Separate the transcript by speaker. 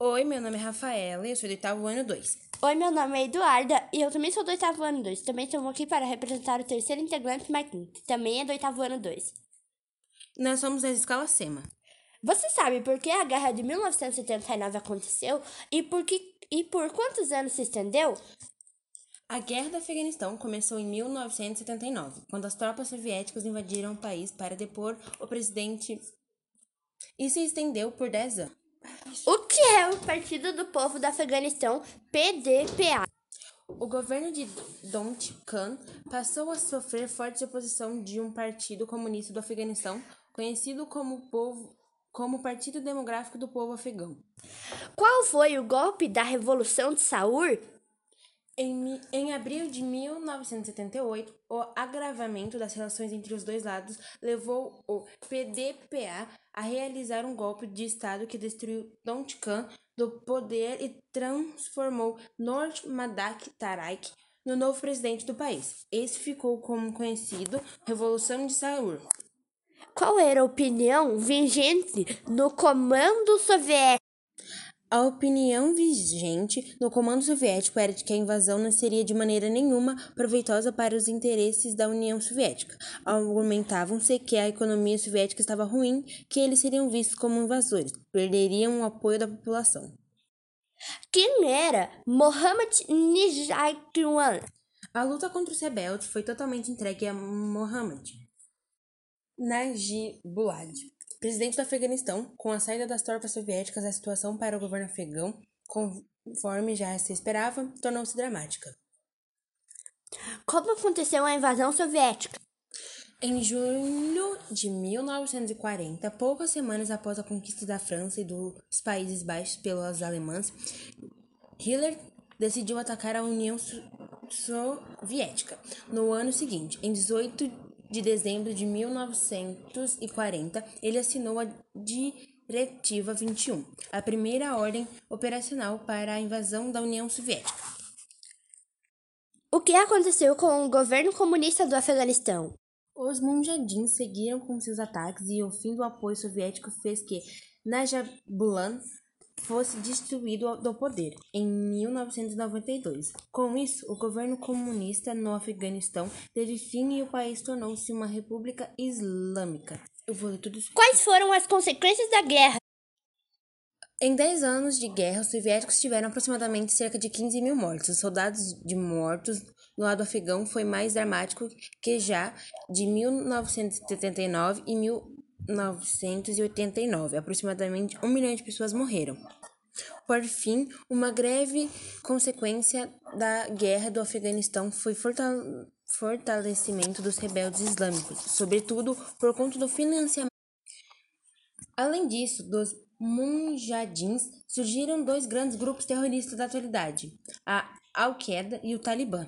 Speaker 1: Oi, meu nome é Rafaela e eu sou do oitavo ano 2.
Speaker 2: Oi, meu nome é Eduarda e eu também sou do oitavo ano 2. Também estou aqui para representar o terceiro integrante, Marquinhos, que também é do oitavo ano 2.
Speaker 1: Nós somos da escola SEMA.
Speaker 2: Você sabe por que a guerra de 1979 aconteceu e por, que, e por quantos anos se estendeu?
Speaker 1: A Guerra do Afeganistão começou em 1979, quando as tropas soviéticas invadiram o país para depor o presidente e se estendeu por 10 anos.
Speaker 2: O que é o Partido do Povo do Afeganistão, PDPA?
Speaker 1: O governo de Don't Khan passou a sofrer forte oposição de um partido comunista do Afeganistão, conhecido como, povo, como Partido Demográfico do Povo Afegão.
Speaker 2: Qual foi o golpe da Revolução de Saur?
Speaker 1: Em, em abril de 1978, o agravamento das relações entre os dois lados levou o PDPA a realizar um golpe de Estado que destruiu Don't Khan do poder e transformou Nur Madak Tarak no novo presidente do país. Esse ficou como conhecido Revolução de Saur.
Speaker 2: Qual era a opinião vigente no comando soviético?
Speaker 1: A opinião vigente no comando soviético era de que a invasão não seria de maneira nenhuma proveitosa para os interesses da União Soviética. Argumentavam-se que a economia soviética estava ruim, que eles seriam vistos como invasores, perderiam o apoio da população.
Speaker 2: Quem era Mohammad Nijhawan?
Speaker 1: A luta contra os rebeldes foi totalmente entregue a Mohammad Najibullah presidente do Afeganistão, com a saída das tropas soviéticas, a situação para o governo afegão, conforme já se esperava, tornou-se dramática.
Speaker 2: Como aconteceu a invasão soviética?
Speaker 1: Em julho de 1940, poucas semanas após a conquista da França e dos Países Baixos pelos alemães, Hitler decidiu atacar a União Soviética. No ano seguinte, em 18 de dezembro de 1940, ele assinou a Diretiva 21, a primeira ordem operacional para a invasão da União Soviética.
Speaker 2: O que aconteceu com o governo comunista do Afeganistão?
Speaker 1: Os mujahidins seguiram com seus ataques e o fim do apoio soviético fez que Najibullah fosse destituído do poder em 1992. Com isso, o governo comunista no Afeganistão teve fim e o país tornou-se uma república islâmica.
Speaker 2: Eu vou ler tudo isso. Quais foram as consequências da guerra?
Speaker 1: Em 10 anos de guerra, os soviéticos tiveram aproximadamente cerca de 15 mil mortos. Os soldados de mortos no lado afegão foi mais dramático que já de 1979 e 1989. Aproximadamente um milhão de pessoas morreram. Por fim, uma greve consequência da guerra do Afeganistão foi fortalecimento dos rebeldes islâmicos, sobretudo por conta do financiamento. Além disso, dos mujahidins surgiram dois grandes grupos terroristas da atualidade, a Al-Qaeda e o Talibã.